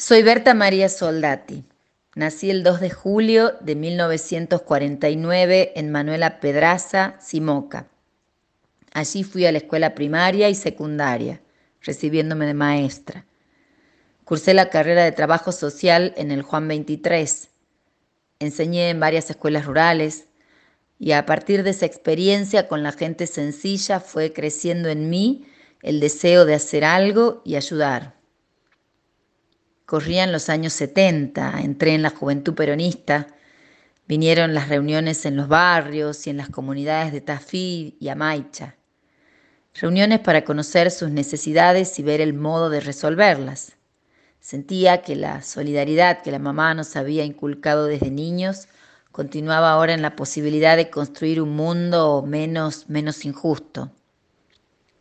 Soy Berta María Soldati. Nací el 2 de julio de 1949 en Manuela Pedraza, Simoca. Allí fui a la escuela primaria y secundaria, recibiéndome de maestra. Cursé la carrera de trabajo social en el Juan 23. Enseñé en varias escuelas rurales y a partir de esa experiencia con la gente sencilla fue creciendo en mí el deseo de hacer algo y ayudar. Corrían los años 70, entré en la juventud peronista, vinieron las reuniones en los barrios y en las comunidades de Tafí y Amaicha. Reuniones para conocer sus necesidades y ver el modo de resolverlas. Sentía que la solidaridad que la mamá nos había inculcado desde niños continuaba ahora en la posibilidad de construir un mundo menos, menos injusto.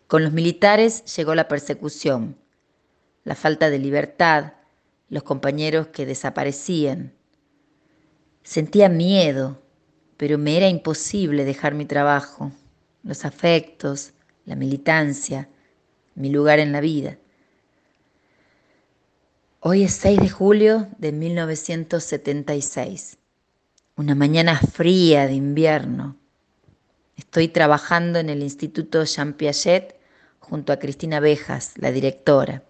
Con los militares llegó la persecución, la falta de libertad, los compañeros que desaparecían. Sentía miedo, pero me era imposible dejar mi trabajo, los afectos, la militancia, mi lugar en la vida. Hoy es 6 de julio de 1976, una mañana fría de invierno. Estoy trabajando en el Instituto Jean Piaget junto a Cristina Bejas, la directora.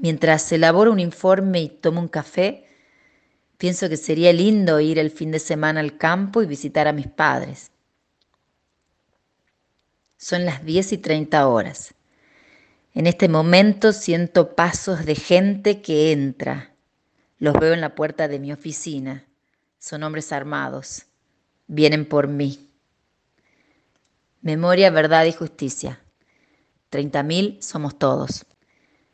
Mientras elaboro un informe y tomo un café, pienso que sería lindo ir el fin de semana al campo y visitar a mis padres. Son las 10 y 30 horas. En este momento siento pasos de gente que entra. Los veo en la puerta de mi oficina. Son hombres armados. Vienen por mí. Memoria, verdad y justicia. 30.000 somos todos.